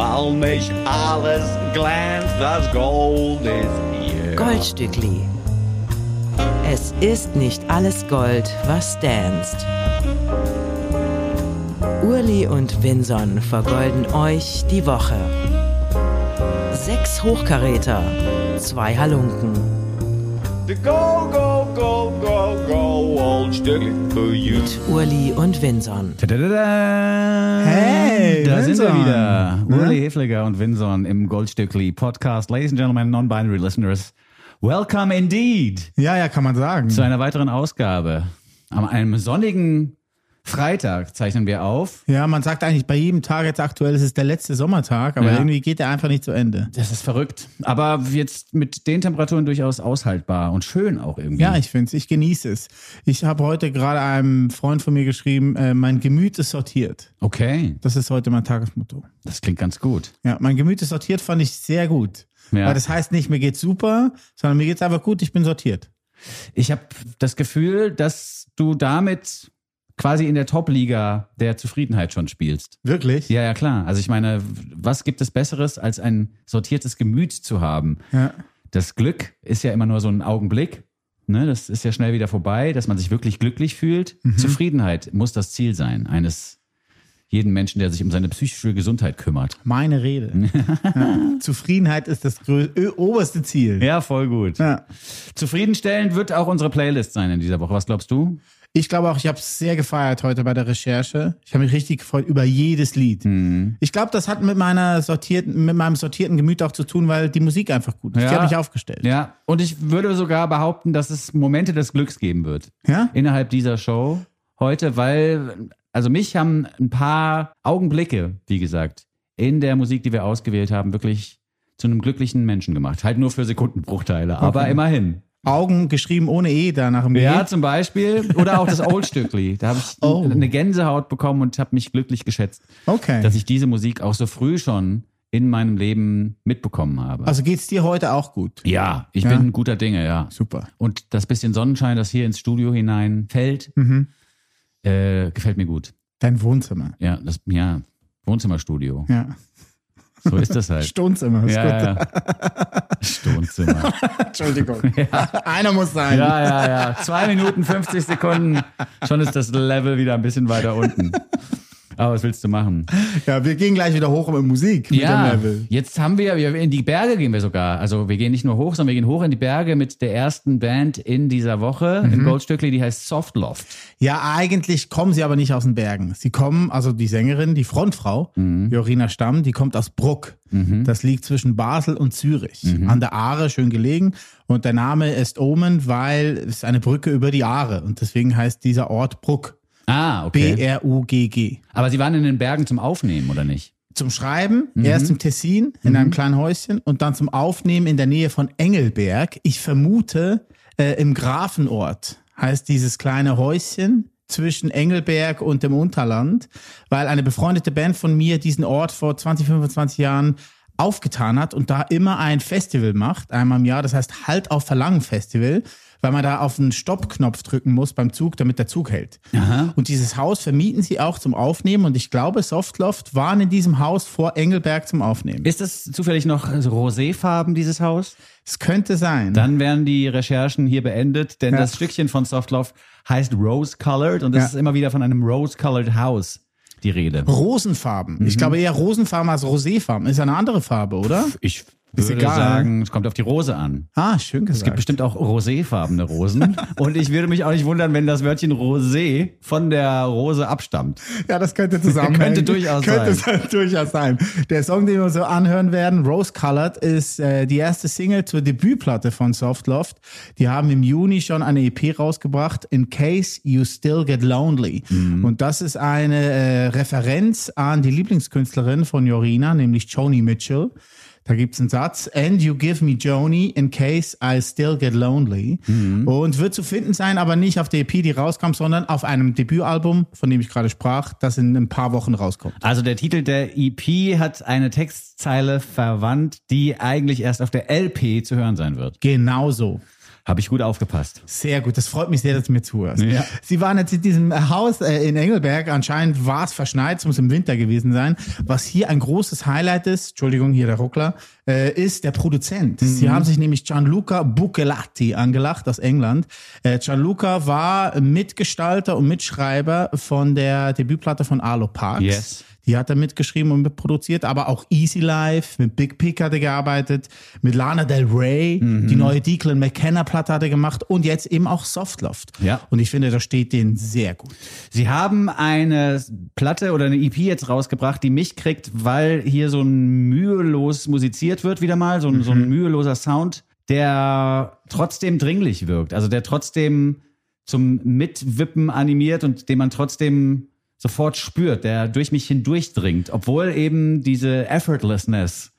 weil mich alles glänzt, das Gold ist hier. Goldstückli. Es ist nicht alles Gold, was danst. Urli und Vinson vergolden euch die Woche. Sechs Hochkaräter, zwei Halunken. Go, go, go, go, go, old für you. Urli und Vinson. Tadadada. Hey, da sind wir Vinson. wieder. Ja? Uli Hefliger und Vinson im Goldstückli Podcast. Ladies and Gentlemen, non-binary listeners, welcome indeed Ja, ja, kann man sagen. zu einer weiteren Ausgabe. An einem sonnigen Freitag zeichnen wir auf. Ja, man sagt eigentlich bei jedem Tag jetzt aktuell, es ist der letzte Sommertag, aber Ja. irgendwie geht der einfach nicht zu Ende. Das ist verrückt. Aber jetzt mit den Temperaturen durchaus aushaltbar und schön auch irgendwie. Ja, ich finde es, ich genieße es. Ich habe heute gerade einem Freund von mir geschrieben, äh, mein Gemüt ist sortiert. okay, Das ist heute mein Tagesmotto. das klingt ganz gut. Ja, mein Gemüt ist sortiert, fand ich sehr gut. Ja. Weil das heißt nicht, mir geht's super, sondern mir geht's einfach gut, ich bin sortiert. Ich habe das Gefühl, dass du damit quasi in der Top-Liga der Zufriedenheit schon spielst. Wirklich? Ja, ja, klar. Also ich meine, was gibt es Besseres, als ein sortiertes Gemüt zu haben? Ja. Das Glück ist ja immer nur so ein Augenblick. Ne? Das ist ja schnell wieder vorbei, dass man sich wirklich glücklich fühlt. Mhm. Zufriedenheit muss das Ziel sein eines jeden Menschen, der sich um seine psychische Gesundheit kümmert. Meine Rede. ja. Zufriedenheit ist das oberste Ziel. Ja, voll gut. Ja. Zufriedenstellend wird auch unsere Playlist sein in dieser Woche. Was glaubst du? Ich glaube auch, ich habe es sehr gefeiert heute bei der Recherche. Ich habe mich richtig gefreut über jedes Lied. Mhm. Ich glaube, das hat mit meiner sortierten, mit meinem sortierten Gemüt auch zu tun, weil die Musik einfach gut ist. Die Ja. hat mich aufgestellt. Ja, und ich würde sogar behaupten, dass es Momente des Glücks geben wird. Ja? Innerhalb dieser Show heute, weil, also mich haben ein paar Augenblicke, wie gesagt, in der Musik, die wir ausgewählt haben, wirklich zu einem glücklichen Menschen gemacht. Halt nur für Sekundenbruchteile, aber immerhin. Augen geschrieben ohne E da nach dem G. Ja, zum Beispiel. Oder auch das Old-Stückli. Da habe ich Oh. eine Gänsehaut bekommen und habe mich glücklich geschätzt, Okay. dass ich diese Musik auch so früh schon in meinem Leben mitbekommen habe. Also geht's dir heute auch gut? ja, ich Ja. bin ein guter Dinge, ja. Super. Und das bisschen Sonnenschein, das hier ins Studio hinein fällt, Mhm. äh, gefällt mir gut. Dein Wohnzimmer. Ja, das, ja, Wohnzimmerstudio. Ja. So ist das halt. Stundzimmer. Ist ja, gut. ja. Stundzimmer. Entschuldigung. Einer muss sein. Ja, ja, ja. Zwei Minuten, 50 Sekunden. Schon ist das Level wieder ein bisschen weiter unten. Aber was willst du machen? Ja, wir gehen gleich wieder hoch mit Musik, mit ja, dem Level. jetzt haben wir, in die Berge gehen wir sogar. Also wir gehen nicht nur hoch, sondern wir gehen hoch in die Berge mit der ersten Band in dieser Woche Mhm. im Goldstückli, die heißt Softloft. Ja, eigentlich kommen sie aber nicht aus den Bergen. Sie kommen, also die Sängerin, die Frontfrau, Jorina Stamm, die kommt aus Bruck. Das liegt zwischen Basel und Zürich. An der Aare, schön gelegen. Und der Name ist Omen, weil es ist eine Brücke über die Aare. Und deswegen heißt dieser Ort Bruck. Ah, okay. B-R-U-G-G. Aber sie waren in den Bergen zum Aufnehmen, oder nicht? Zum Schreiben, erst im Tessin, in einem kleinen Häuschen und dann zum Aufnehmen in der Nähe von Engelberg. Ich vermute, äh, im Grafenort heißt dieses kleine Häuschen zwischen Engelberg und dem Unterland, weil eine befreundete Band von mir diesen Ort vor 20, 25 Jahren aufgetan hat und da immer ein Festival macht, einmal im Jahr, das heißt Halt auf Verlangen Festival, weil man da auf den Stoppknopf drücken muss beim Zug, damit der Zug hält. Und dieses Haus vermieten sie auch zum Aufnehmen und ich glaube, Softloft waren in diesem Haus vor Engelberg zum Aufnehmen. Ist das zufällig noch roséfarben, dieses Haus? Es könnte sein. Dann wären die Recherchen hier beendet, denn Ja. das Stückchen von Softloft heißt Rose Colored und es Ja. ist immer wieder von einem Rose Colored House die Rede. Rosenfarben. Ich glaube eher Rosenfarben als Roséfarben. Ist eine andere Farbe, oder? Ich Ist würde egal. sagen, es kommt auf die Rose an. Ah, schön Es gibt gesagt. bestimmt auch roséfarbene Rosen. und ich würde mich auch nicht wundern, wenn das Wörtchen Rosé von der Rose abstammt. Ja, das könnte zusammenhängen. Könnte durchaus könnte sein. sein. durchaus sein. Der Song, den wir so anhören werden, Rose Colored, ist äh, die erste Single zur Debütplatte von Softloft. Die haben im Juni schon eine EP rausgebracht, In Case You Still Get Lonely. Mhm. Und das ist eine äh, Referenz an die Lieblingskünstlerin von Jorina, nämlich Joni Mitchell. Da gibt's einen Satz, and you give me Joni in case I still get lonely. Mhm. Und wird zu finden sein, aber nicht auf der EP, die rauskam, sondern auf einem Debütalbum, von dem ich gerade sprach, das in ein paar Wochen rauskommt. Also der Titel der EP hat eine Textzeile verwandt, die eigentlich erst auf der LP zu hören sein wird. Genau so. Habe ich gut aufgepasst. Sehr gut, das freut mich sehr, dass du mir zuhörst. Ja. Sie waren jetzt in diesem Haus äh, in Engelberg, anscheinend war es verschneit, es muss im Winter gewesen sein. Was hier ein großes Highlight ist, Entschuldigung, hier der Ruckler, äh, ist der Produzent. Sie haben sich nämlich Gianluca Buccelati angelacht aus England. Äh, Gianluca war Mitgestalter und Mitschreiber von der Debütplatte von Arlo Parks. Yes. Die hat er mitgeschrieben und mitproduziert, aber auch Easy Life, mit Big Pick hat er gearbeitet, mit Lana Del Rey, Mhm. die neue Declan McKenna Platte hat er gemacht und jetzt eben auch Softloft. Ja. Und ich finde, das steht denen sehr gut. Sie haben eine Platte oder eine EP jetzt rausgebracht, die mich kriegt, weil hier so ein mühelos musiziert wird wieder mal, so ein, so ein müheloser Sound, der trotzdem dringlich wirkt. Also der trotzdem zum Mitwippen animiert und den man trotzdem sofort spürt, der durch mich hindurchdringt, obwohl eben diese Effortlessness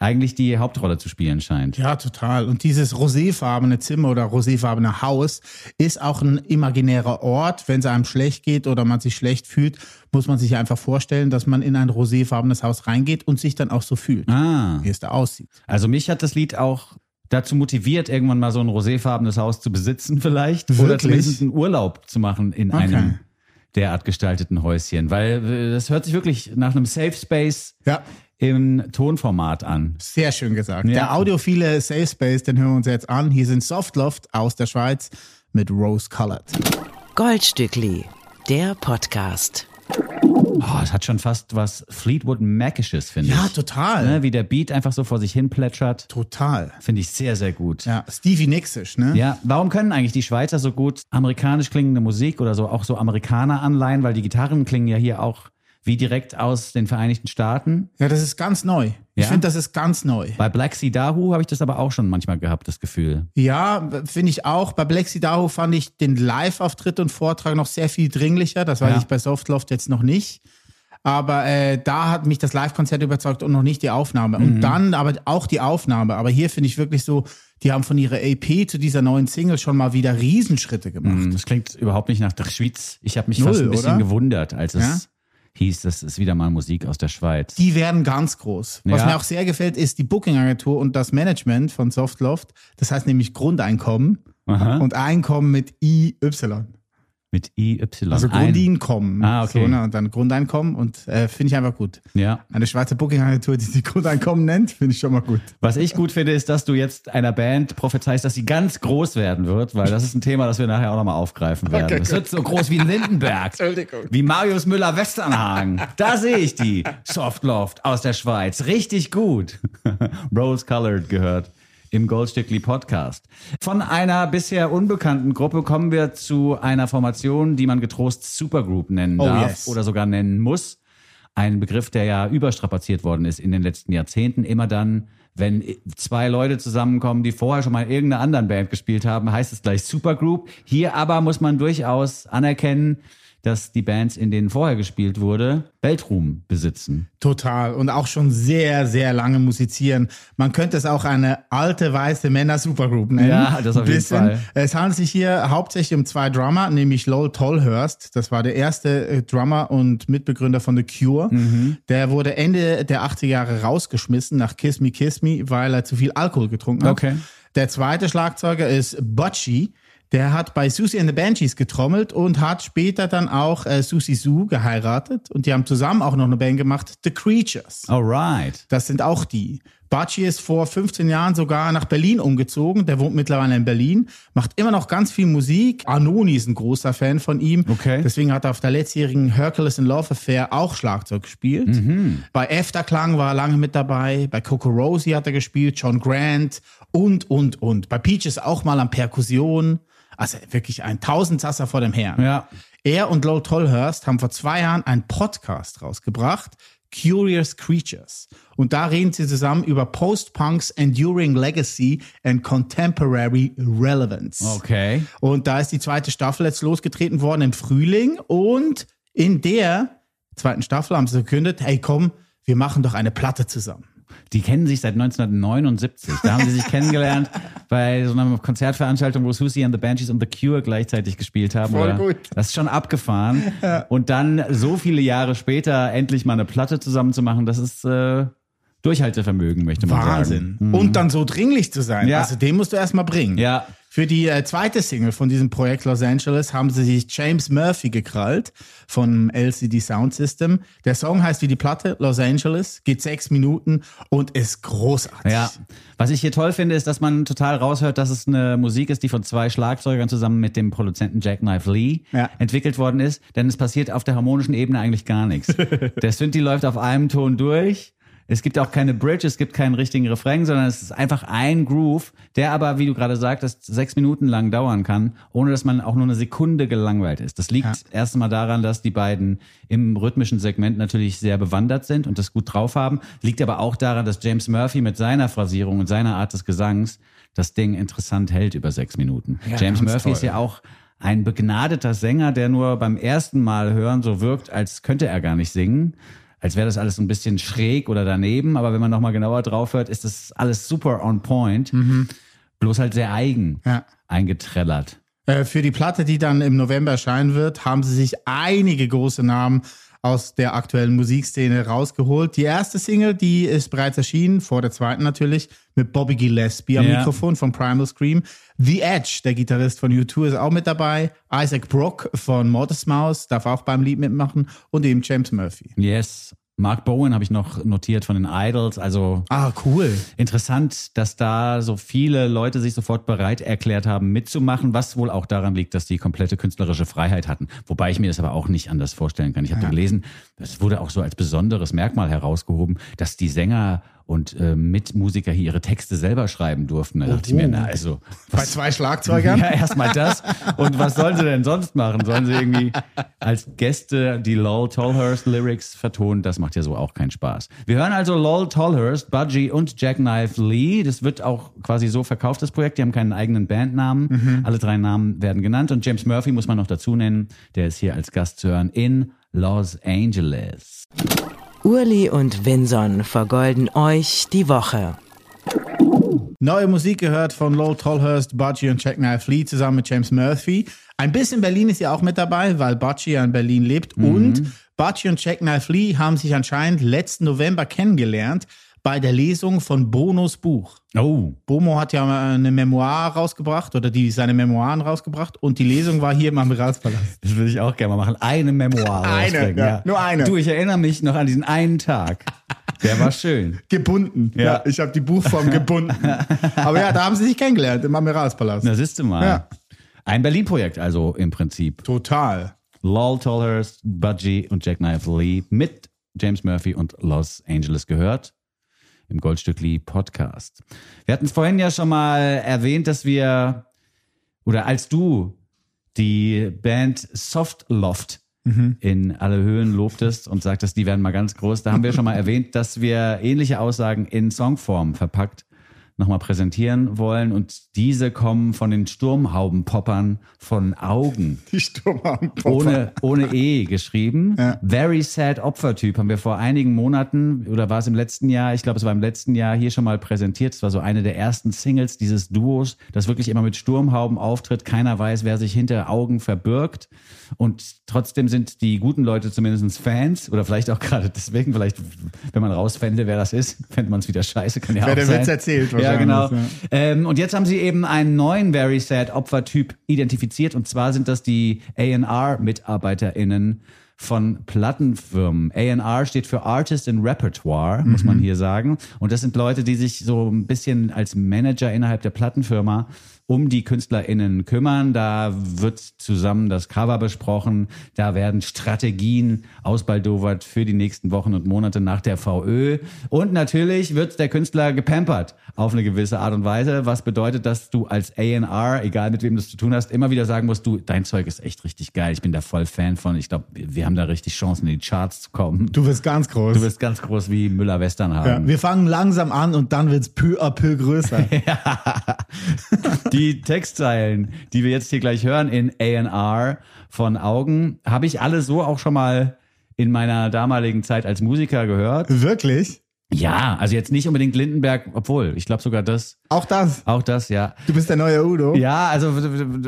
eigentlich die Hauptrolle zu spielen scheint. Ja, total. Und dieses roséfarbene Zimmer oder roséfarbene Haus ist auch ein imaginärer Ort. Wenn es einem schlecht geht oder man sich schlecht fühlt, muss man sich einfach vorstellen, dass man in ein roséfarbenes Haus reingeht und sich dann auch so fühlt, Ah. wie es da aussieht. Also mich hat das Lied auch dazu motiviert, irgendwann mal so ein roséfarbenes Haus zu besitzen vielleicht. Oder Wirklich? zumindest einen Urlaub zu machen in Okay. einem derart gestalteten Häuschen. Weil äh, das hört sich wirklich nach einem Safe Space Ja. im Tonformat an. Sehr schön gesagt. Ja. Der audiophile Safe Space, den hören wir uns jetzt an. Hier sind Softloft aus der Schweiz mit Rose Colored. Goldstückli, der Podcast. Oh, es hat schon fast was Fleetwood Macisches, finde Ja, ich. total. Ne, wie der Beat einfach so vor sich hin plätschert. Total. Finde ich sehr, sehr gut. Ja, Stevie Nicksisch, ne? Ja, warum können eigentlich die Schweizer so gut amerikanisch klingende Musik oder so auch so Amerikaner anleihen? Weil die Gitarren klingen ja hier auch wie direkt aus den Vereinigten Staaten. Ja, das ist ganz neu. Ich Ja? finde, das ist ganz neu. Bei Black Sea Dahu habe ich das aber auch schon manchmal gehabt, das Gefühl. Ja, finde ich auch. Bei Black Sea Dahu fand ich den Live-Auftritt und Vortrag noch sehr viel dringlicher. Das weiß Ja. ich bei Softloft jetzt noch nicht. Aber äh, da hat mich das Live-Konzert überzeugt und noch nicht die Aufnahme. Mhm. Und dann aber auch die Aufnahme. Aber hier finde ich wirklich so, die haben von ihrer AP zu dieser neuen Single schon mal wieder Riesenschritte gemacht. Hm, Das klingt überhaupt nicht nach der Schweiz. Ich habe mich Null, fast ein bisschen oder? gewundert, als es Ja? Hieß, das ist wieder mal Musik aus der Schweiz. Die werden ganz groß. Was Ja. mir auch sehr gefällt, ist die Booking-Agentur und das Management von Softloft. Das heißt nämlich Grundeinkommen Aha. und Einkommen mit IY. Mit IY. Also Ein- Grundeinkommen. Ah, okay. So, ne? Und dann Grundeinkommen und äh, finde ich einfach gut. Ja. Eine Schweizer Booking-Agentur, die sich Grundeinkommen nennt, finde ich schon mal gut. Was ich gut finde, ist, dass du jetzt einer Band prophezeist, dass sie ganz groß werden wird, weil das ist ein Thema, das wir nachher auch nochmal aufgreifen werden. Okay, Es wird so groß wie Lindenberg. Entschuldigung. Wie Marius Müller-Westernhagen. Da sehe ich die. Softloft aus der Schweiz. Richtig gut. Rose Colored gehört im Goldstückli Podcast. Von einer bisher unbekannten Gruppe kommen wir zu einer Formation, die man getrost Supergroup nennen Oh, darf yes. oder sogar nennen muss. Ein Begriff, der ja überstrapaziert worden ist in den letzten Jahrzehnten. Immer dann, wenn zwei Leute zusammenkommen, die vorher schon mal in irgendeiner anderen Band gespielt haben, heißt es gleich Supergroup. Hier aber muss man durchaus anerkennen, dass die Bands, in denen vorher gespielt wurde, Weltruhm besitzen. Total. Und auch schon sehr, sehr lange musizieren. Man könnte es auch eine alte weiße Männer-Supergroup nennen. Ja, das auf jeden. Fall. Es handelt sich hier hauptsächlich um zwei Drummer, nämlich Lowell Tolhurst. Das war der erste äh, Drummer und Mitbegründer von The Cure. Mhm. Der wurde Ende der 80er Jahre rausgeschmissen nach Kiss Me Kiss Me, weil er zu viel Alkohol getrunken hat. Okay. Der zweite Schlagzeuger ist Butchie. Der hat bei Susie and the Banshees getrommelt und hat später dann auch äh, Susie Sue geheiratet. Und die haben zusammen auch noch eine Band gemacht, The Creatures. Alright. Das sind auch die. Butchie ist vor 15 Jahren sogar nach Berlin umgezogen. Der wohnt mittlerweile in Berlin, macht immer noch ganz viel Musik. Arnoni ist ein großer Fan von ihm. Okay. Deswegen hat er auf der letztjährigen Hercules in Love Affair auch Schlagzeug gespielt. Bei Efterklang war er lange mit dabei. Bei Coco Rosie hat er gespielt, John Grant und, und, und. Bei Peaches auch mal an Perkussion. Also wirklich ein Tausendsasser vor dem Herrn. Ja. Er und Lowell Tolhurst haben vor zwei Jahren einen Podcast rausgebracht, Curious Creatures. Und da reden sie zusammen über Post-Punks Enduring Legacy and Contemporary Relevance. Okay. Und da ist die zweite Staffel jetzt losgetreten worden im Frühling. Und in der zweiten Staffel haben sie verkündet, hey komm, wir machen doch eine Platte zusammen. Die kennen sich seit 1979. Da haben sie sich kennengelernt bei so einer Konzertveranstaltung, wo Susie and the Banshees und The Cure gleichzeitig gespielt haben. Voll oder? gut. Das ist schon abgefahren. Und dann so viele Jahre später endlich mal eine Platte zusammen zu machen, das ist äh, Durchhaltevermögen, möchte man Wahnsinn. sagen. Und dann so dringlich zu sein. Ja. Also den musst du erstmal bringen. Ja. Für die äh, zweite Single von diesem Projekt Los Angeles haben sie sich James Murphy gekrallt von LCD Sound System. Der Song heißt wie die Platte Los Angeles, geht sechs Minuten und ist großartig. Ja. Was ich hier toll finde, ist, dass man total raushört, dass es eine Musik ist, die von zwei Schlagzeugern zusammen mit dem Produzenten Jackknife Lee Ja. entwickelt worden ist. Denn es passiert auf der harmonischen Ebene eigentlich gar nichts. der Synthi läuft auf einem Ton durch. Es gibt auch keine Bridge, es gibt keinen richtigen Refrain, sondern es ist einfach ein Groove, der aber, wie du gerade sagtest, sechs Minuten lang dauern kann, ohne dass man auch nur eine Sekunde gelangweilt ist. Das liegt Ja. erst einmal daran, dass die beiden im rhythmischen Segment natürlich sehr bewandert sind und das gut drauf haben. Liegt aber auch daran, dass James Murphy mit seiner Phrasierung und seiner Art des Gesangs das Ding interessant hält über sechs Minuten. Ja, James Murphy toll. ist ja auch ein begnadeter Sänger, der nur beim ersten Mal hören so wirkt, als könnte er gar nicht singen. Als wäre das alles so ein bisschen schräg oder daneben, aber wenn man nochmal genauer drauf hört, ist das alles super on point. Bloß halt sehr eigen Ja. eingetrellert. Äh, für die Platte, die dann im November erscheinen wird, haben sie sich einige große Namen aus der aktuellen Musikszene rausgeholt. Die erste Single, die ist bereits erschienen, vor der zweiten natürlich, mit Bobby Gillespie am Ja. Mikrofon von Primal Scream. The Edge, der Gitarrist von U2, ist auch mit dabei. Isaac Brock von Modest Mouse darf auch beim Lied mitmachen. Und eben James Murphy. Yes. Mark Bowen habe ich noch notiert von den Idols. Also Ah, cool. interessant, dass da so viele Leute sich sofort bereit erklärt haben, mitzumachen, was wohl auch daran liegt, dass die komplette künstlerische Freiheit hatten. Wobei ich mir das aber auch nicht anders vorstellen kann. Ich habe da gelesen, es wurde auch so als besonderes Merkmal herausgehoben, dass die Sänger und äh, Mitmusiker hier ihre Texte selber schreiben durften. Da dachte ich mir, na also, Bei was, zwei Schlagzeugern? ja, erstmal das. Und was sollen sie denn sonst machen? Sollen sie irgendwie als Gäste die Lol Tolhurst Lyrics vertonen? Das macht ja so auch keinen Spaß. Wir hören also Lol Tolhurst, Budgie und Jackknife Lee. Das wird auch quasi so verkauft, das Projekt. Die haben keinen eigenen Bandnamen. Alle drei Namen werden genannt. Und James Murphy muss man noch dazu nennen. Der ist hier als Gast zu hören in Los Angeles. Urli und Vinson vergolden euch die Woche. Neue Musik gehört von Lowell Tolhurst, Budgie und Jackknife Lee zusammen mit James Murphy. Ein bisschen Berlin ist ja auch mit dabei, weil Budgie ja in Berlin lebt. Und Budgie und Jackknife Lee haben sich anscheinend letzten November kennengelernt bei der Lesung von Bonos Buch. Oh, Bomo hat ja eine Memoir rausgebracht oder die seine Memoiren rausgebracht und die Lesung war hier im Amiralspalast. das würde ich auch gerne mal machen. Eine Memoir Eine, ja, nur eine. Du, ich erinnere mich noch an diesen einen Tag. Der war schön. Gebunden. Ja. Ja, ich habe die Buchform gebunden. Aber ja, da haben sie sich kennengelernt im Amiralspalast. Na, siehst du mal. Ja. Ein Berlin-Projekt also im Prinzip. Total. Lol Tolhurst, Budgie und Jackknife Lee mit James Murphy und Los Angeles gehört im Goldstückli Podcast. Wir hatten es vorhin ja schon mal erwähnt, dass wir oder als du die Band Soft Loft in alle Höhen lobtest und sagtest, die werden mal ganz groß. Da haben wir schon mal erwähnt, dass wir ähnliche Aussagen in Songform verpackt nochmal präsentieren wollen. Und diese kommen von den Sturmhaubenpoppern von Augen. Die Sturmhaubenpopper. Ohne, ohne E geschrieben. Ja. Very Sad Opfertyp haben wir vor einigen Monaten, oder war es im letzten Jahr, ich glaube, es war im letzten Jahr hier schon mal präsentiert. Es war so eine der ersten Singles dieses Duos, das wirklich immer mit Sturmhauben auftritt. Keiner weiß, wer sich hinter Augen verbirgt. Und trotzdem sind die guten Leute zumindest Fans, oder vielleicht auch gerade deswegen, vielleicht, wenn man rausfände, wer das ist, fände man es wieder scheiße, kann ja Wäre auch der sein. Witz erzählt Ja, genau. ja. Ähm, und jetzt haben sie eben einen neuen Very Sad Opfertyp identifiziert. Und zwar sind das die A&R-MitarbeiterInnen von Plattenfirmen. A&R steht für Artist in Repertoire, muss man hier sagen. Und das sind Leute, die sich so ein bisschen als Manager innerhalb der Plattenfirma um die KünstlerInnen kümmern. Da wird zusammen das Cover besprochen. Da werden Strategien ausbaldowert für die nächsten Wochen und Monate nach der VÖ. Und natürlich wird der Künstler gepampert auf eine gewisse Art und Weise, was bedeutet, dass du als A&R, egal mit wem du es zu tun hast, immer wieder sagen musst, du, dein Zeug ist echt richtig geil. Ich bin da voll Fan von. Ich glaube, wir haben da richtig Chancen, in die Charts zu kommen. Du wirst ganz groß. Du wirst ganz groß wie Müller-Western ja, haben. wir fangen langsam an und dann wird's peu à peu größer. Die Textzeilen, die wir jetzt hier gleich hören in A&R von Augen, habe ich alle so auch schon mal in meiner damaligen Zeit als Musiker gehört. Wirklich? Ja, also jetzt nicht unbedingt Lindenberg, obwohl, ich glaube sogar das, Auch das? auch das, ja. Du bist der neue Udo? Ja, also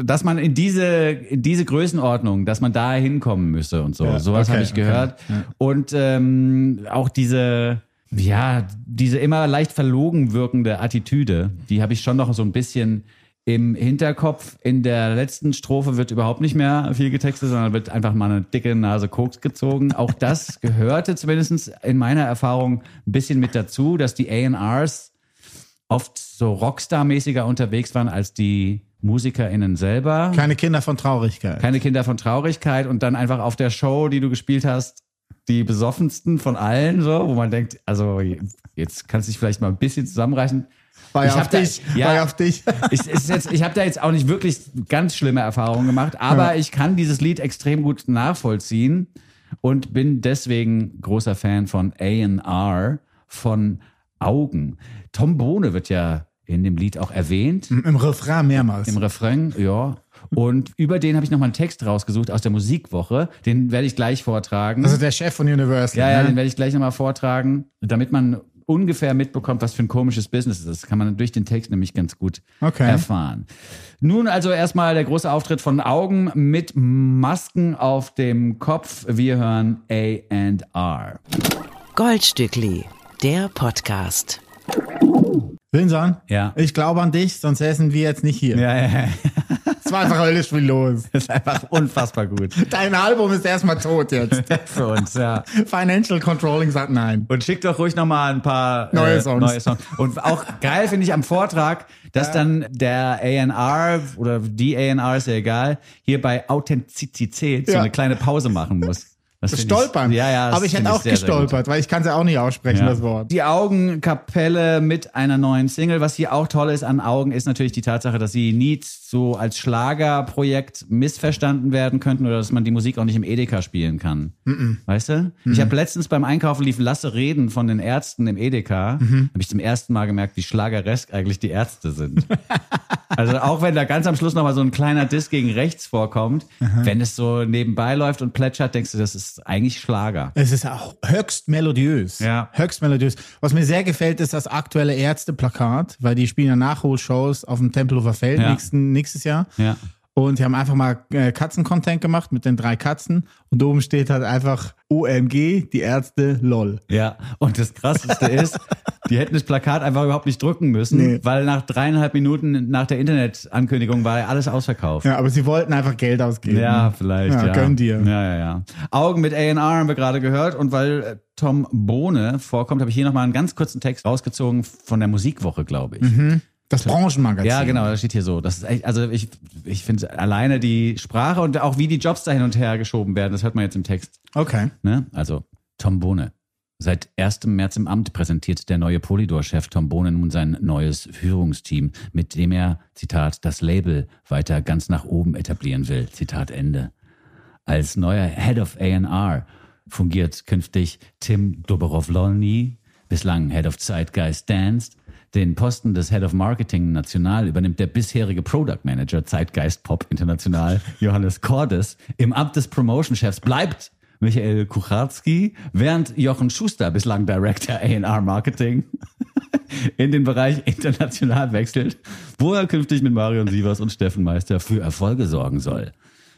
dass man in diese in diese Größenordnung, dass man da hinkommen müsse und so. Ja, Sowas okay, habe ich okay, gehört. Und ähm, auch diese ja, diese immer leicht verlogen wirkende Attitüde, die habe ich schon noch so ein bisschen im Hinterkopf. In der letzten Strophe wird überhaupt nicht mehr viel getextet, sondern wird einfach mal eine dicke Nase Koks gezogen. Auch das gehörte zumindest in meiner Erfahrung ein bisschen mit dazu, dass die A&Rs oft so Rockstar-mäßiger unterwegs waren als die MusikerInnen selber. Keine Kinder von Traurigkeit. Keine Kinder von Traurigkeit und dann einfach auf der Show, die du gespielt hast, die besoffensten von allen, so, wo man denkt, also jetzt kannst du dich vielleicht mal ein bisschen zusammenreißen. War ja auf dich, war ja auf dich. Ich, ich habe da jetzt auch nicht wirklich ganz schlimme Erfahrungen gemacht, aber Ja. ich kann dieses Lied extrem gut nachvollziehen und bin deswegen großer Fan von A&R, von Augen. Tom Bohne wird ja in dem Lied auch erwähnt. Im Refrain mehrmals. Im Refrain, ja. Und über den habe ich nochmal einen Text rausgesucht aus der Musikwoche. Den werde ich gleich vortragen. also der Chef von Universal. ja, ja, ne? den werde ich gleich nochmal vortragen, damit man ungefähr mitbekommt, was für ein komisches Business es ist. Das kann man durch den Text nämlich ganz gut Okay. erfahren. Nun also erstmal der große Auftritt von Augen mit Masken auf dem Kopf. Wir hören A&R. Goldstückli, der Podcast. Winsan, Ja. ich glaube an dich, sonst säßen wir jetzt nicht hier. Ja, ja, ja. Es war einfach höllisch viel los. Das ist einfach unfassbar gut. Dein Album ist erstmal tot jetzt. Für uns, ja. Financial Controlling sagt nein. Und schickt doch ruhig nochmal ein paar Neue Songs. neue Songs. Und auch geil finde ich am Vortrag, dass dann der A&R oder die A&R ist ja egal, hier bei Authentizität so Ja. eine kleine Pause machen muss. Das Stolpern. Ich, ja, ja. Aber ich hätte auch sehr, sehr gestolpert, weil ich kann es ja auch nicht aussprechen, Ja. das Wort. Die Augenkapelle mit einer neuen Single. Was hier auch toll ist an Augen, ist natürlich die Tatsache, dass sie nie so als Schlagerprojekt missverstanden werden könnten oder dass man die Musik auch nicht im Edeka spielen kann. Weißt du? Ich habe letztens beim Einkaufen lief Lasse Reden von den Ärzten im Edeka. Habe ich zum ersten Mal gemerkt, wie schlageresk eigentlich die Ärzte sind. Also auch wenn da ganz am Schluss nochmal so ein kleiner Diss gegen rechts vorkommt, wenn es so nebenbei läuft und plätschert, denkst du, das ist eigentlich Schlager. Es ist auch höchst melodiös. Ja. Höchst melodiös. Was mir sehr gefällt, ist das aktuelle Ärzteplakat, weil die spielen ja Nachholshows auf dem Tempelhofer Feld Ja. nächsten, nächstes Jahr. Ja. Und die haben einfach mal äh, Katzen-Content gemacht mit den drei Katzen. Und oben steht halt einfach OMG, die Ärzte, lol. Ja, und das Krasseste ist, die hätten das Plakat einfach überhaupt nicht drücken müssen, Nee. weil nach dreieinhalb Minuten nach der Internetankündigung war ja alles ausverkauft. Ja, aber sie wollten einfach Geld ausgeben. Ja, vielleicht, ja. Ja, gönn dir. Ja, ja, ja. Augen mit A&R haben wir gerade gehört und weil äh, Tom Bohne vorkommt, habe ich hier nochmal einen ganz kurzen Text rausgezogen von der Musikwoche, glaube ich. Das Branchenmagazin. Ja, genau, da steht hier so. Das ist echt, also ich, ich finde alleine die Sprache und auch wie die Jobs da hin und her geschoben werden, das hört man jetzt im Text. Okay. Ne? Also Tom Bohne. Seit 1. März im Amt präsentiert der neue Polydor-Chef Tom Bohne nun sein neues Führungsteam, mit dem er, Zitat, das Label weiter ganz nach oben etablieren will. Zitat Ende. Als neuer Head of A&R fungiert künftig Tim Doborov-Lolny, bislang Head of Zeitgeist Dance. Den Posten des Head of Marketing National übernimmt der bisherige Product Manager Zeitgeist Pop International Johannes Cordes. Im Amt des Promotion-Chefs bleibt Michael Kucharski, während Jochen Schuster, bislang Director A&R Marketing, in den Bereich international wechselt, wo er künftig mit Marion Sievers und Steffen Meister für Erfolge sorgen soll.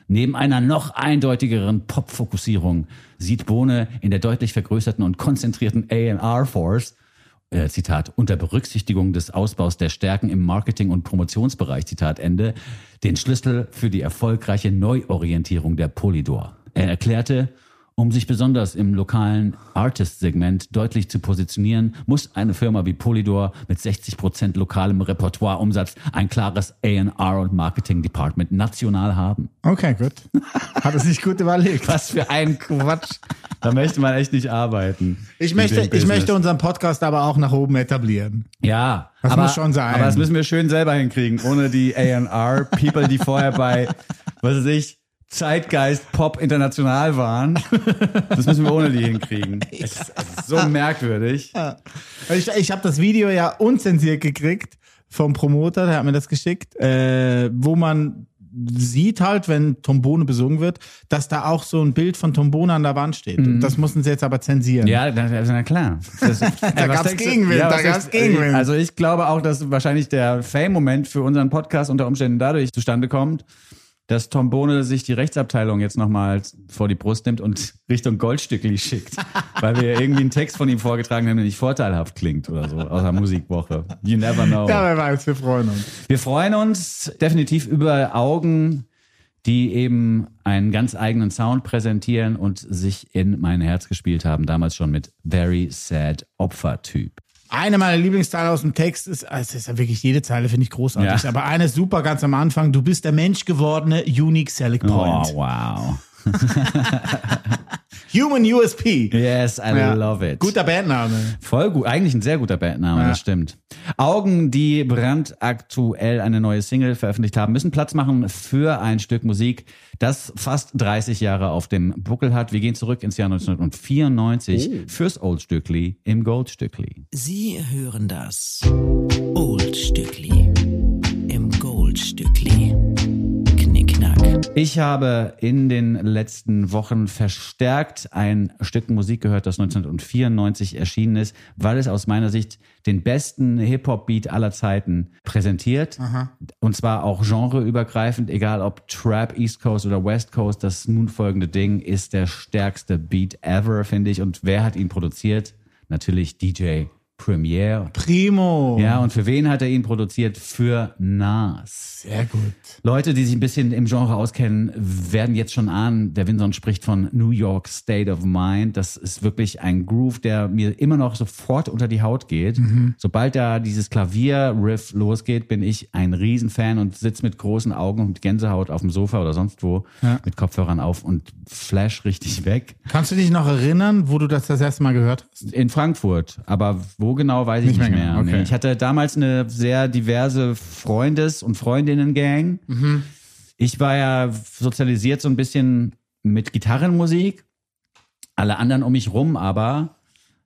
Neben einer noch eindeutigeren Pop-Fokussierung sieht Bohne in der deutlich vergrößerten und konzentrierten A&R-Force äh, Zitat, unter Berücksichtigung des Ausbaus der Stärken im Marketing- und Promotionsbereich, Zitat Ende, den Schlüssel für die erfolgreiche Neuorientierung der Polydor. Er erklärte, um sich besonders im lokalen Artist-Segment deutlich zu positionieren, muss eine Firma wie Polydor mit 60% lokalem Repertoireumsatz ein klares A&R und Marketing-Department national haben. Okay, gut. Hat es sich gut überlegt. Was für ein Quatsch. Da möchte man echt nicht arbeiten. Ich möchte, ich möchte unseren Podcast aber auch nach oben etablieren. Ja, Das aber, muss schon sein. Aber das müssen wir schön selber hinkriegen, ohne die A&R-People, die vorher bei, was weiß ich, Zeitgeist Pop International waren. Das müssen wir ohne die hinkriegen. Es ist, es ist so merkwürdig. Ich, ich habe das Video ja unzensiert gekriegt vom Promoter, der hat mir das geschickt, äh, wo man sieht halt, wenn Tombone besungen wird, dass da auch so ein Bild von Tombone an der Wand steht. Und das mussten sie jetzt aber zensieren. Mhm. Ja, na, na klar. Das, da gab's Gegenwind, da gab's Gegenwind. Also ich glaube auch, dass wahrscheinlich der Fame-Moment für unseren Podcast unter Umständen dadurch zustande kommt, dass Tom Bohne sich die Rechtsabteilung jetzt nochmal vor die Brust nimmt und Richtung Goldstückli schickt, weil wir irgendwie einen Text von ihm vorgetragen haben, der nicht vorteilhaft klingt oder so aus der Musikwoche. You never know. Ja, wer weiß, wir freuen uns. Wir freuen uns definitiv über Augen, die eben einen ganz eigenen Sound präsentieren und sich in mein Herz gespielt haben, damals schon mit Very Sad Opfer-Typ. Eine meiner Lieblingsteile aus dem Text ist, also es ist ja wirklich jede Zeile, finde ich großartig, Ja. aber eine ist super ganz am Anfang. Du bist der Mensch gewordene Unique Selling Point. Oh, wow. Human USP. Yes, I Ja. love it. Guter Bandname. Voll gut. Eigentlich ein sehr guter Bandname, Ja. das stimmt. Augen, die brandaktuell eine neue Single veröffentlicht haben, müssen Platz machen für ein Stück Musik, das fast 30 Jahre auf dem Buckel hat. Wir gehen zurück ins Jahr 1994 fürs Old Stückli im Goldstückli. Sie hören das Old Stückli im Gold Stückli. Ich habe in den letzten Wochen verstärkt ein Stück Musik gehört, das 1994 erschienen ist, weil es aus meiner Sicht den besten Hip-Hop-Beat aller Zeiten präsentiert. Und zwar auch genreübergreifend, egal ob Trap, East Coast oder West Coast. Das nun folgende Ding ist der stärkste Beat ever, finde ich. Und wer hat ihn produziert? Natürlich DJ Premier. Primo. Ja, und für wen hat er ihn produziert? Für Nas. Sehr gut. Leute, die sich ein bisschen im Genre auskennen, werden jetzt schon ahnen, der Winson spricht von New York State of Mind. Das ist wirklich ein Groove, der mir immer noch sofort unter die Haut geht. Sobald da dieses Klavier-Riff losgeht, bin ich ein Riesenfan und sitze mit großen Augen und Gänsehaut auf dem Sofa oder sonst wo Ja. mit Kopfhörern auf und flash richtig weg. Kannst du dich noch erinnern, wo du das das erste Mal gehört hast? In Frankfurt, aber wo genau weiß ich Nicht nicht, mehr mehr. genau, okay. Nee, Ich hatte damals eine sehr diverse Freundes- und Freundinnen-Gang. Mhm. Ich war ja sozialisiert so ein bisschen mit Gitarrenmusik. Alle anderen um mich rum aber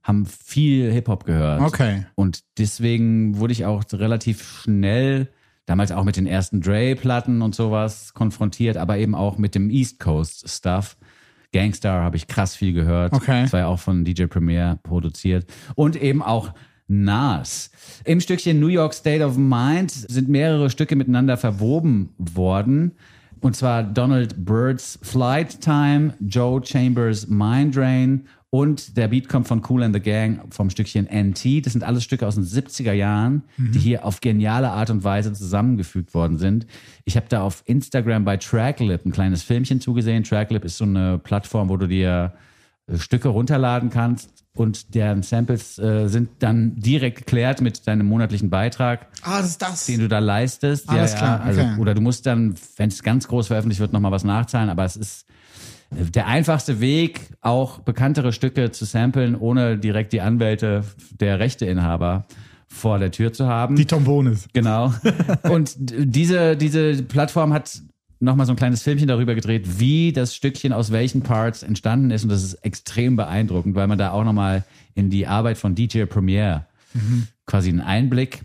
haben viel Hip-Hop gehört. Okay. Und deswegen wurde ich auch relativ schnell, damals auch mit den ersten Dre-Platten und sowas konfrontiert, aber eben auch mit dem East Coast-Stuff. Gangstar habe ich krass viel gehört. Okay. Das war ja auch von DJ Premier produziert. Und eben auch Nas. Im Stückchen New York State of Mind sind mehrere Stücke miteinander verwoben worden. Und zwar Donald Byrds Flight Time, Joe Chambers Mind Drain und der Beat kommt von Cool and the Gang vom Stückchen NT. Das sind alles Stücke aus den 70er Jahren, die hier auf geniale Art und Weise zusammengefügt worden sind. Ich habe da auf Instagram bei Tracklip ein kleines Filmchen zugesehen. Tracklip ist so eine Plattform, wo du dir äh, Stücke runterladen kannst und deren Samples äh, sind dann direkt geklärt mit deinem monatlichen Beitrag Ah, das ist das. den du da leistest. Alles klar, Also, okay. Oder du musst dann, wenn es ganz groß veröffentlicht wird, nochmal was nachzahlen. Aber es ist der einfachste Weg, auch bekanntere Stücke zu samplen, ohne direkt die Anwälte der Rechteinhaber vor der Tür zu haben. Die Trombones. Genau. Und diese, diese Plattform hat nochmal so ein kleines Filmchen darüber gedreht, wie das Stückchen aus welchen Parts entstanden ist. Und das ist extrem beeindruckend, weil man da auch nochmal in die Arbeit von DJ Premier quasi einen Einblick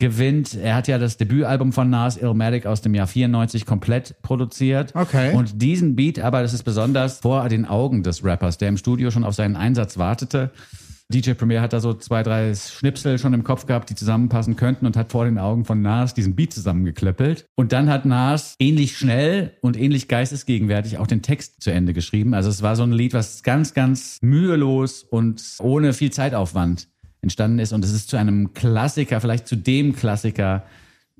gewinnt. Er hat ja das Debütalbum von Nas, Illmatic, aus dem Jahr 94 komplett produziert. Okay. Und diesen Beat, aber das ist besonders vor den Augen des Rappers, der im Studio schon auf seinen Einsatz wartete. DJ Premier hat da so zwei, drei Schnipsel schon im Kopf gehabt, die zusammenpassen könnten und hat vor den Augen von Nas diesen Beat zusammengeklöppelt. Und dann hat Nas ähnlich schnell und ähnlich geistesgegenwärtig auch den Text zu Ende geschrieben. Also es war so ein Lied, was ganz, ganz mühelos und ohne viel Zeitaufwand entstanden ist. Und es ist zu einem Klassiker, vielleicht zu dem Klassiker,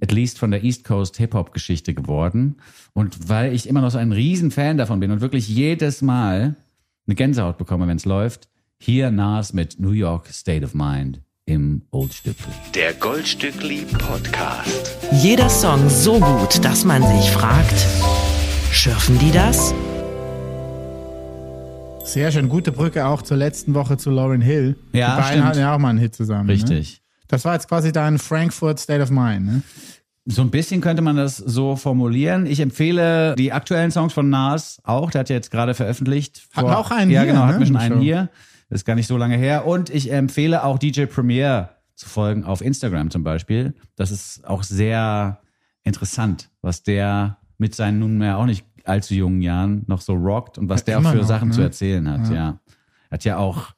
at least von der East Coast Hip-Hop-Geschichte geworden. Und weil ich immer noch so ein Riesenfan davon bin und wirklich jedes Mal eine Gänsehaut bekomme, wenn es läuft, hier Nas mit New York State of Mind im Old Stückli. Der Goldstückli Podcast. Jeder Song so gut, dass man sich fragt, schürfen die das? Sehr schön. Gute Brücke auch zur letzten Woche zu Lauren Hill. Ja, Die beiden stimmt. hatten ja auch mal einen Hit zusammen. Ne? Richtig. Das war jetzt quasi dein Frankfurt State of Mind. Ne? So ein bisschen könnte man das so formulieren. Ich empfehle die aktuellen Songs von Nas auch. Der hat ja jetzt gerade veröffentlicht. Hatten wir auch einen ja, hier, genau, ne, hatten wir schon einen Show. hier. Das ist gar nicht so lange her. Und ich empfehle auch DJ Premier zu folgen auf Instagram zum Beispiel. Das ist auch sehr interessant, was der mit seinen nunmehr auch nicht allzu jungen Jahren noch so rockt und was Ja, der für noch, Sachen ne? zu erzählen hat. Ja. Er hat ja auch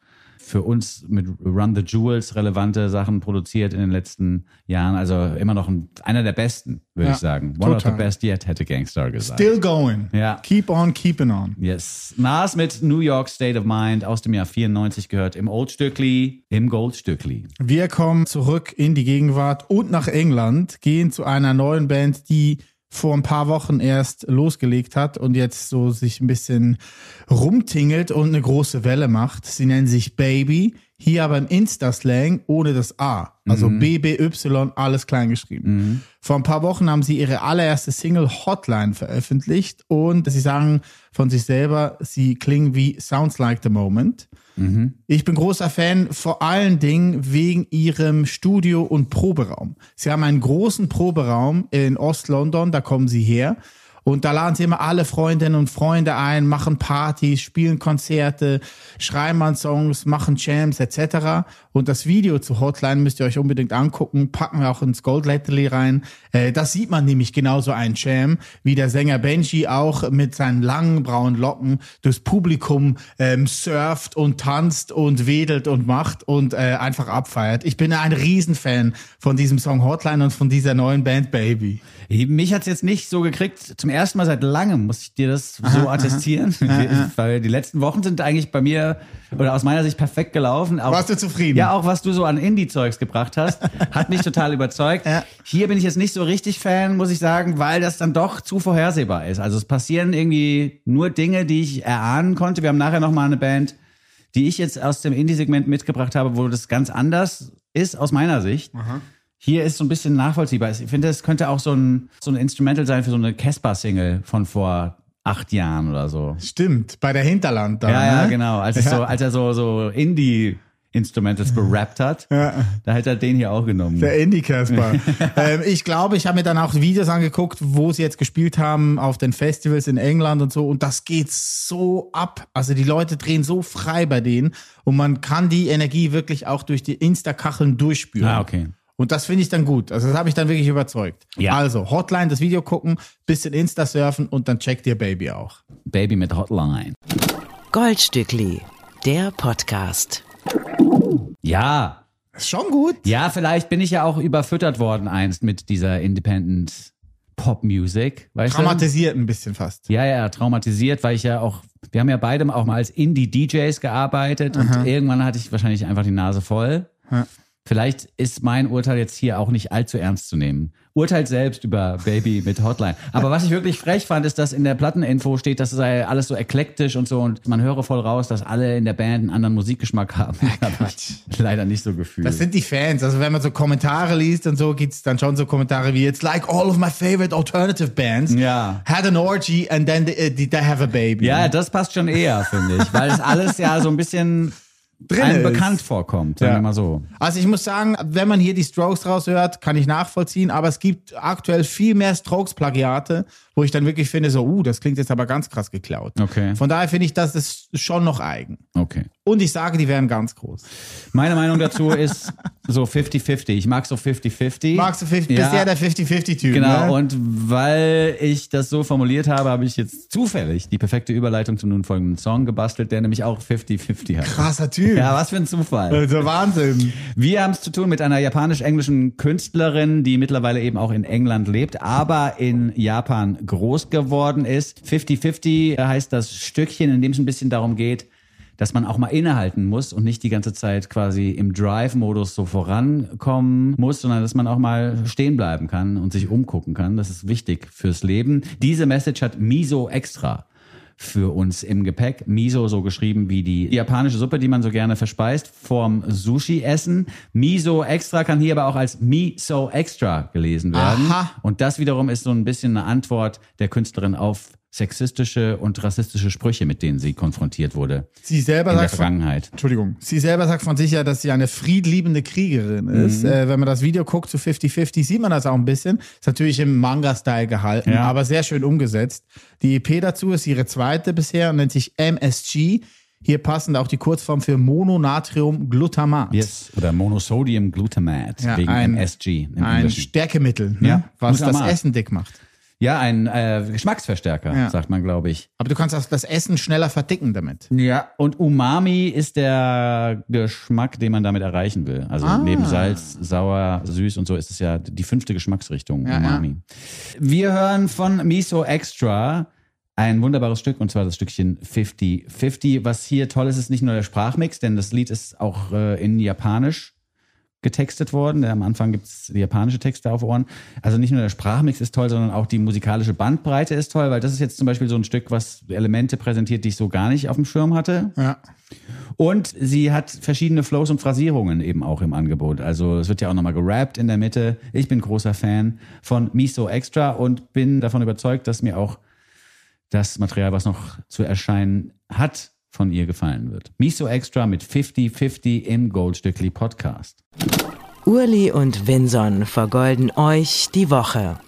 für uns mit Run the Jewels relevante Sachen produziert in den letzten Jahren. Also immer noch ein, einer der besten, würde Ja, ich sagen. One of total. the best yet, hätte Gangstar gesagt. Still going. Ja. Keep on keeping on. Yes. Nas mit New York State of Mind aus dem Jahr 94 gehört im Oldstückli, im Goldstückli. Wir kommen zurück in die Gegenwart und nach England, gehen zu einer neuen Band, die vor ein paar Wochen erst losgelegt hat und jetzt so sich ein bisschen rumtingelt und eine große Welle macht. Sie nennen sich Baby, hier aber im Insta-Slang ohne das A. Also BBY, alles klein geschrieben. Vor ein paar Wochen haben sie ihre allererste Single Hotline veröffentlicht und sie sagen von sich selber, sie klingen wie Sounds Like the Moment. Ich bin großer Fan, vor allen Dingen wegen ihrem Studio- und Proberaum. Sie haben einen großen Proberaum in Ost-London, da kommen sie her. Und da laden sie immer alle Freundinnen und Freunde ein, machen Partys, spielen Konzerte, schreiben an Songs, machen Jams etc. Und das Video zu Hotline müsst ihr euch unbedingt angucken, packen wir auch ins Gold Letterly rein. Äh, das sieht man nämlich genauso ein Jam, wie der Sänger Benji auch mit seinen langen braunen Locken durchs Publikum ähm, surft und tanzt und wedelt und macht und äh, einfach abfeiert. Ich bin ein Riesenfan von diesem Song Hotline und von dieser neuen Band Baby. Mich hat's jetzt nicht so gekriegt. Zum ersten Mal seit langem muss ich dir das so attestieren. Weil die letzten Wochen sind eigentlich bei mir oder aus meiner Sicht perfekt gelaufen. Auch, Warst du zufrieden? Ja, auch was du so an Indie-Zeugs gebracht hast, hat mich total überzeugt. Ja. Hier bin ich jetzt nicht so richtig Fan, muss ich sagen, weil das dann doch zu vorhersehbar ist. Also es passieren irgendwie nur Dinge, die ich erahnen konnte. Wir haben nachher noch mal eine Band, die ich jetzt aus dem Indie-Segment mitgebracht habe, wo das ganz anders ist aus meiner Sicht. Hier ist so ein bisschen nachvollziehbar. Ich finde, es könnte auch so ein, so ein Instrumental sein für so eine Casper-Single von vor acht Jahren oder so. Stimmt, bei der Hinterland da. Ja, ja, ne? genau. Als, Ja. so, als er so, so Indie-Instrumentals berappt hat, Ja. da hätte er den hier auch genommen. Der Indie Casper. ähm, ich glaube, ich habe mir dann auch Videos angeguckt, wo sie jetzt gespielt haben auf den Festivals in England und so. Und das geht so ab. Also die Leute drehen so frei bei denen und man kann die Energie wirklich auch durch die Insta-Kacheln durchspüren. Ah, okay. Und das finde ich dann gut. Also das habe ich dann wirklich überzeugt. Ja. Also Hotline, das Video gucken, bisschen Insta surfen und dann checkt ihr Baby auch. Baby mit Hotline. Goldstückli, der Podcast. Ja, Ist schon gut. ja, vielleicht bin ich ja auch überfüttert worden einst mit dieser Independent Pop Music, weißt du? Dramatisiert ein bisschen fast. Ja, ja, traumatisiert, weil ich ja auch, wir haben ja beide auch mal als Indie-DJs gearbeitet und irgendwann hatte ich wahrscheinlich einfach die Nase voll. Vielleicht ist mein Urteil jetzt hier auch nicht allzu ernst zu nehmen. Urteilt selbst über Baby mit Hotline. Aber was ich wirklich frech fand, ist, dass in der Platteninfo steht, dass es sei alles so eklektisch und so und man höre voll raus, dass alle in der Band einen anderen Musikgeschmack haben. Hab ich leider nicht so gefühlt. Das sind die Fans. Also wenn man so Kommentare liest und so, gibt's dann schon so Kommentare wie It's like all of my favorite alternative bands Ja. had an orgy and then they, uh, they have a baby. ja, das passt schon eher, finde ich, weil es alles ja so ein bisschen Drin einem ist. bekannt vorkommt, sagen Ja. wir mal so. Also ich muss sagen, wenn man hier die Strokes raushört, kann ich nachvollziehen, aber es gibt aktuell viel mehr Strokes-Plagiate, wo ich dann wirklich finde, so, uh, das klingt jetzt aber ganz krass geklaut. Okay. Von daher finde ich, das ist schon noch eigen. Okay. Und ich sage, die wären ganz groß. Meine Meinung dazu ist so 50-50. Ich mag so 50-50. Magst du 50, Ja. bist ja der 50-50-Typ, Genau, ne? und weil ich das so formuliert habe, habe ich jetzt zufällig die perfekte Überleitung zum nun folgenden Song gebastelt, der nämlich auch 50-50 hat. Krasser Typ. Ja, was für ein Zufall. Also Wahnsinn. Wir haben es zu tun mit einer japanisch-englischen Künstlerin, die mittlerweile eben auch in England lebt, aber in Japan groß geworden ist. 50-50 heißt das Stückchen, in dem es ein bisschen darum geht, dass man auch mal innehalten muss und nicht die ganze Zeit quasi im Drive-Modus so vorankommen muss, sondern dass man auch mal stehen bleiben kann und sich umgucken kann. Das ist wichtig fürs Leben. Diese Message hat Miso extra für uns im Gepäck. Miso so geschrieben wie die japanische Suppe, die man so gerne verspeist, vorm Sushi-Essen. Miso extra kann hier aber auch als Miso extra gelesen werden. Aha. Und das wiederum ist so ein bisschen eine Antwort der Künstlerin auf sexistische und rassistische Sprüche, mit denen sie konfrontiert wurde Sie selber in der sagt von, Vergangenheit. Entschuldigung. Sie selber sagt von sich ja, dass sie eine friedliebende Kriegerin ist. Äh, wenn man das Video guckt zu 50-50, sieht man das auch ein bisschen. Ist natürlich im Manga-Style gehalten, Ja. aber sehr schön umgesetzt. Die EP dazu ist ihre zweite bisher und nennt sich MSG. Hier passend auch die Kurzform für Mononatriumglutamat. Yes. Oder Monosodium Glutamate Ja, wegen ein- MSG im Ein. Stärkemittel, ne? Ja, was das Glutamat. Essen dick macht. Ja, ein äh, Geschmacksverstärker, Ja. sagt man, glaube ich. Aber du kannst auch das Essen schneller verdicken damit. Ja. Und Umami ist der Geschmack, den man damit erreichen will. Also Ah. neben Salz, sauer, süß und so ist es ja die fünfte Geschmacksrichtung, Ja, Umami. Wir hören von Miso Extra ein wunderbares Stück und zwar das Stückchen 50-50. Was hier toll ist, ist nicht nur der Sprachmix, denn das Lied ist auch äh, in Japanisch getextet worden. Am Anfang gibt's japanische Texte auf Ohren. Also nicht nur der Sprachmix ist toll, sondern auch die musikalische Bandbreite ist toll, weil das ist jetzt zum Beispiel so ein Stück, was Elemente präsentiert, die ich so gar nicht auf dem Schirm hatte. Ja. Und sie hat verschiedene Flows und Phrasierungen eben auch im Angebot. Also es wird ja auch nochmal gerappt in der Mitte. Ich bin großer Fan von Miso Extra und bin davon überzeugt, dass mir auch das Material, was noch zu erscheinen hat, von ihr gefallen wird. Miso Extra mit 50-50 im Goldstückli Podcast. Urli und Vinson vergolden euch die Woche.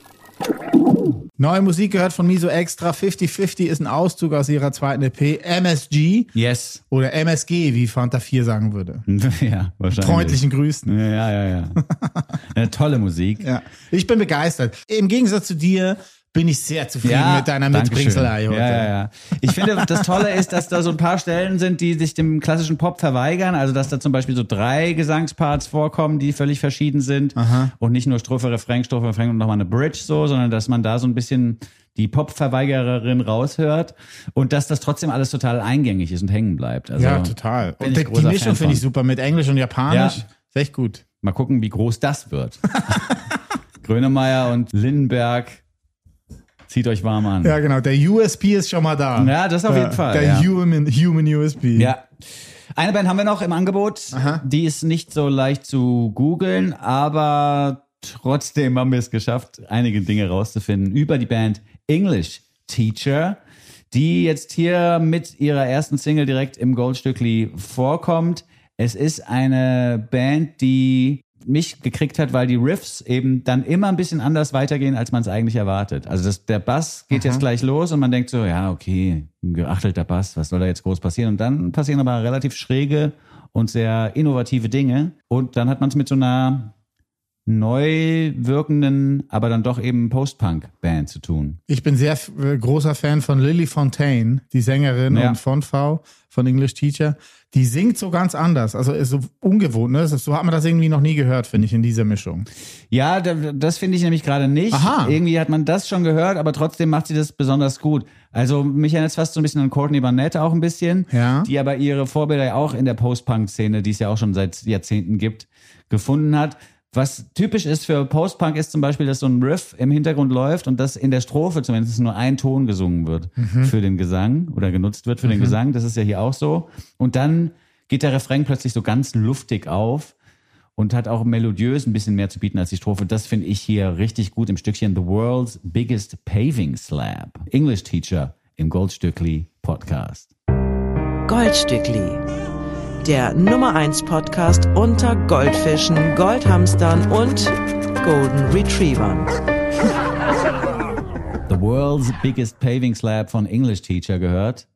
Neue Musik gehört von Miso Extra. 50-50 ist ein Auszug aus ihrer zweiten EP. MSG Yes. oder MSG, wie Fanta 4 sagen würde. ja, wahrscheinlich. Freundlichen Grüßen. Ja, ja, ja. Eine tolle Musik. Ja. Ich bin begeistert. Im Gegensatz zu dir bin ich sehr zufrieden mit deiner. Mitbringselei heute. Ja, ja, ja. Ich finde, das Tolle ist, dass da so ein paar Stellen sind, die sich dem klassischen Pop verweigern. Also, dass da zum Beispiel so drei Gesangsparts vorkommen, die völlig verschieden sind. Und nicht nur Strophe, Refrain, Strophe, Refrain und nochmal eine Bridge so, sondern dass man da so ein bisschen die Pop-Verweigererin raushört und dass das trotzdem alles total eingängig ist und hängen bleibt. Also, Ja, total. Und die, Mischung finde ich super mit Englisch und Japanisch. Ja. Ist echt gut. Mal gucken, wie groß das wird. Grönemeyer und Lindenberg, zieht euch warm an. Ja, genau. Der USP ist schon mal da. Ja, das auf jeden Fall, Der ja. Human, Human USP. Ja. Eine Band haben wir noch im Angebot. Die ist nicht so leicht zu googeln, aber trotzdem haben wir es geschafft, einige Dinge rauszufinden über die Band English Teacher, die jetzt hier mit ihrer ersten Single direkt im Goldstückli vorkommt. Es ist eine Band, die mich gekriegt hat, weil die Riffs eben dann immer ein bisschen anders weitergehen, als man es eigentlich erwartet. Also das, der Bass geht jetzt gleich los und man denkt so, ja, okay, ein geachtelter Bass, was soll da jetzt groß passieren? Und dann passieren aber relativ schräge und sehr innovative Dinge. Und dann hat man es mit so einer neu wirkenden, aber dann doch eben Post-Punk-Band zu tun. Ich bin sehr äh, großer Fan von Lily Fontaine, die Sängerin Ja. und Frontfrau von English Teacher. Die singt so ganz anders, also ist so ungewohnt. Ne? So hat man das irgendwie noch nie gehört, finde ich, in dieser Mischung. Ja, da- das finde ich nämlich gerade nicht. Aha. Irgendwie hat man das schon gehört, aber trotzdem macht sie das besonders gut. Also mich erinnert es fast so ein bisschen an Courtney Barnett auch ein bisschen, Ja. die aber ihre Vorbilder ja auch in der Post-Punk-Szene, die es ja auch schon seit Jahrzehnten gibt, gefunden hat. Was typisch ist für Post-Punk ist zum Beispiel, dass so ein Riff im Hintergrund läuft und dass in der Strophe zumindest nur ein Ton gesungen wird für den Gesang oder genutzt wird für den Gesang. Das ist ja hier auch so. Und dann geht der Refrain plötzlich so ganz luftig auf und hat auch melodiös ein bisschen mehr zu bieten als die Strophe. Das finde ich hier richtig gut im Stückchen The World's Biggest Paving Slab. English Teacher im Goldstückli Podcast. Goldstückli. Der Nummer 1 Podcast unter Goldfischen, Goldhamstern und Golden Retrievern. The World's Biggest Paving Slab von English Teacher gehört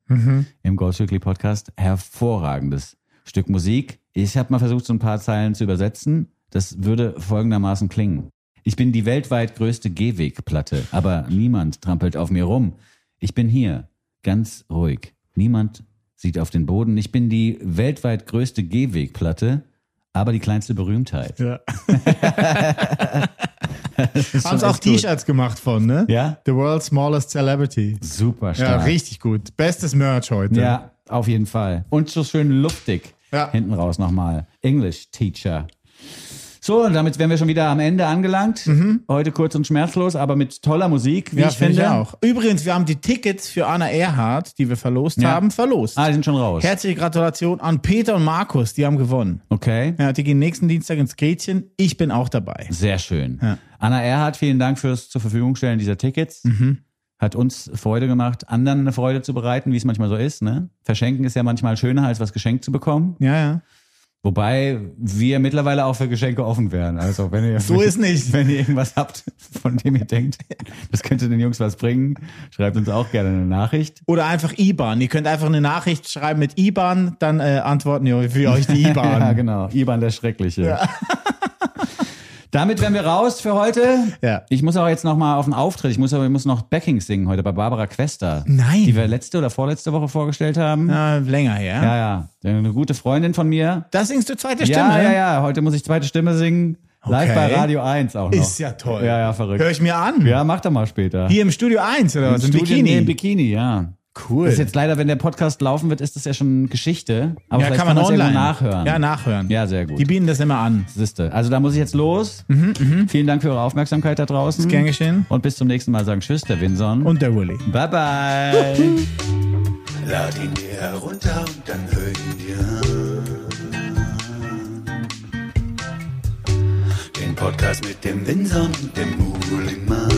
im Goldstückli Podcast. Hervorragendes Stück Musik. Ich habe mal versucht, so ein paar Zeilen zu übersetzen. Das würde folgendermaßen klingen. Ich bin die weltweit größte Gehwegplatte, aber niemand trampelt auf mir rum. Ich bin hier, ganz ruhig. Niemand sieht auf den Boden. Ich bin die weltweit größte Gehwegplatte, aber die kleinste Berühmtheit. Ja. Haben sie auch. T-Shirts gemacht von, ne? Ja? The World's Smallest Celebrity. Super Ja, stark. richtig gut. Bestes Merch heute. Ja, auf jeden Fall. Und so schön luftig Ja. hinten raus nochmal. English Teacher. So, und damit wären wir schon wieder am Ende angelangt. Heute kurz und schmerzlos, aber mit toller Musik, wie Mhm. Ja, ich finde finde. ich auch. Übrigens, wir haben die Tickets für Anna Erhardt, die wir verlost Ja. haben, verlost. Ah, die sind schon raus. Herzliche Gratulation an Peter und Markus, die haben gewonnen. Okay. Ja, die gehen nächsten Dienstag ins Gretchen. Ich bin auch dabei. Sehr schön. Ja. Anna Erhardt, vielen Dank fürs zur Verfügung stellen dieser Tickets. Mhm. Hat uns Freude gemacht, anderen eine Freude zu bereiten, wie es manchmal so ist. Ne? Verschenken ist ja manchmal schöner, als was geschenkt zu bekommen. Ja, ja. Wobei wir mittlerweile auch für Geschenke offen wären. Also wenn ihr So ist nicht. wenn ihr irgendwas habt, von dem ihr denkt, das könnte den Jungs was bringen, schreibt uns auch gerne eine Nachricht. Oder einfach IBAN. Ihr könnt einfach eine Nachricht schreiben mit IBAN, dann äh, antworten wir für euch die IBAN. Ja, genau. Iban der Schreckliche. Damit wären wir raus für heute. Ja. Ich muss auch jetzt noch mal auf den Auftritt. Ich muss aber ich muss noch Backing singen heute bei Barbara Quester. Nein. Die wir letzte oder vorletzte Woche vorgestellt haben. Ja, länger her. Ja, ja. Eine gute Freundin von mir. Da singst du zweite Stimme. Ja, ja, ja. Heute muss ich zweite Stimme singen. Live Okay. bei Radio 1 auch noch. Ist ja toll. Ja, ja, verrückt. Hör ich mir an. Ja, mach doch mal später. Hier im Studio 1 oder was? Im Studio- Bikini. Nee, im Bikini, ja. Cool. Das ist jetzt leider, wenn der Podcast laufen wird, ist das ja schon Geschichte. Aber ja, vielleicht kann man man's online irgendwo nachhören. Ja, nachhören. Ja, sehr gut. Die bieten das immer an. Siehste. Also da muss ich jetzt los. Vielen Dank für eure Aufmerksamkeit da draußen. Gern geschehen. Und bis zum nächsten Mal sagen Tschüss, der Winson. Und der Willy. bye bye. Lad ihn dir herunter und dann hör ihn dir an. Den Podcast mit dem Winson und dem Muhlingmann.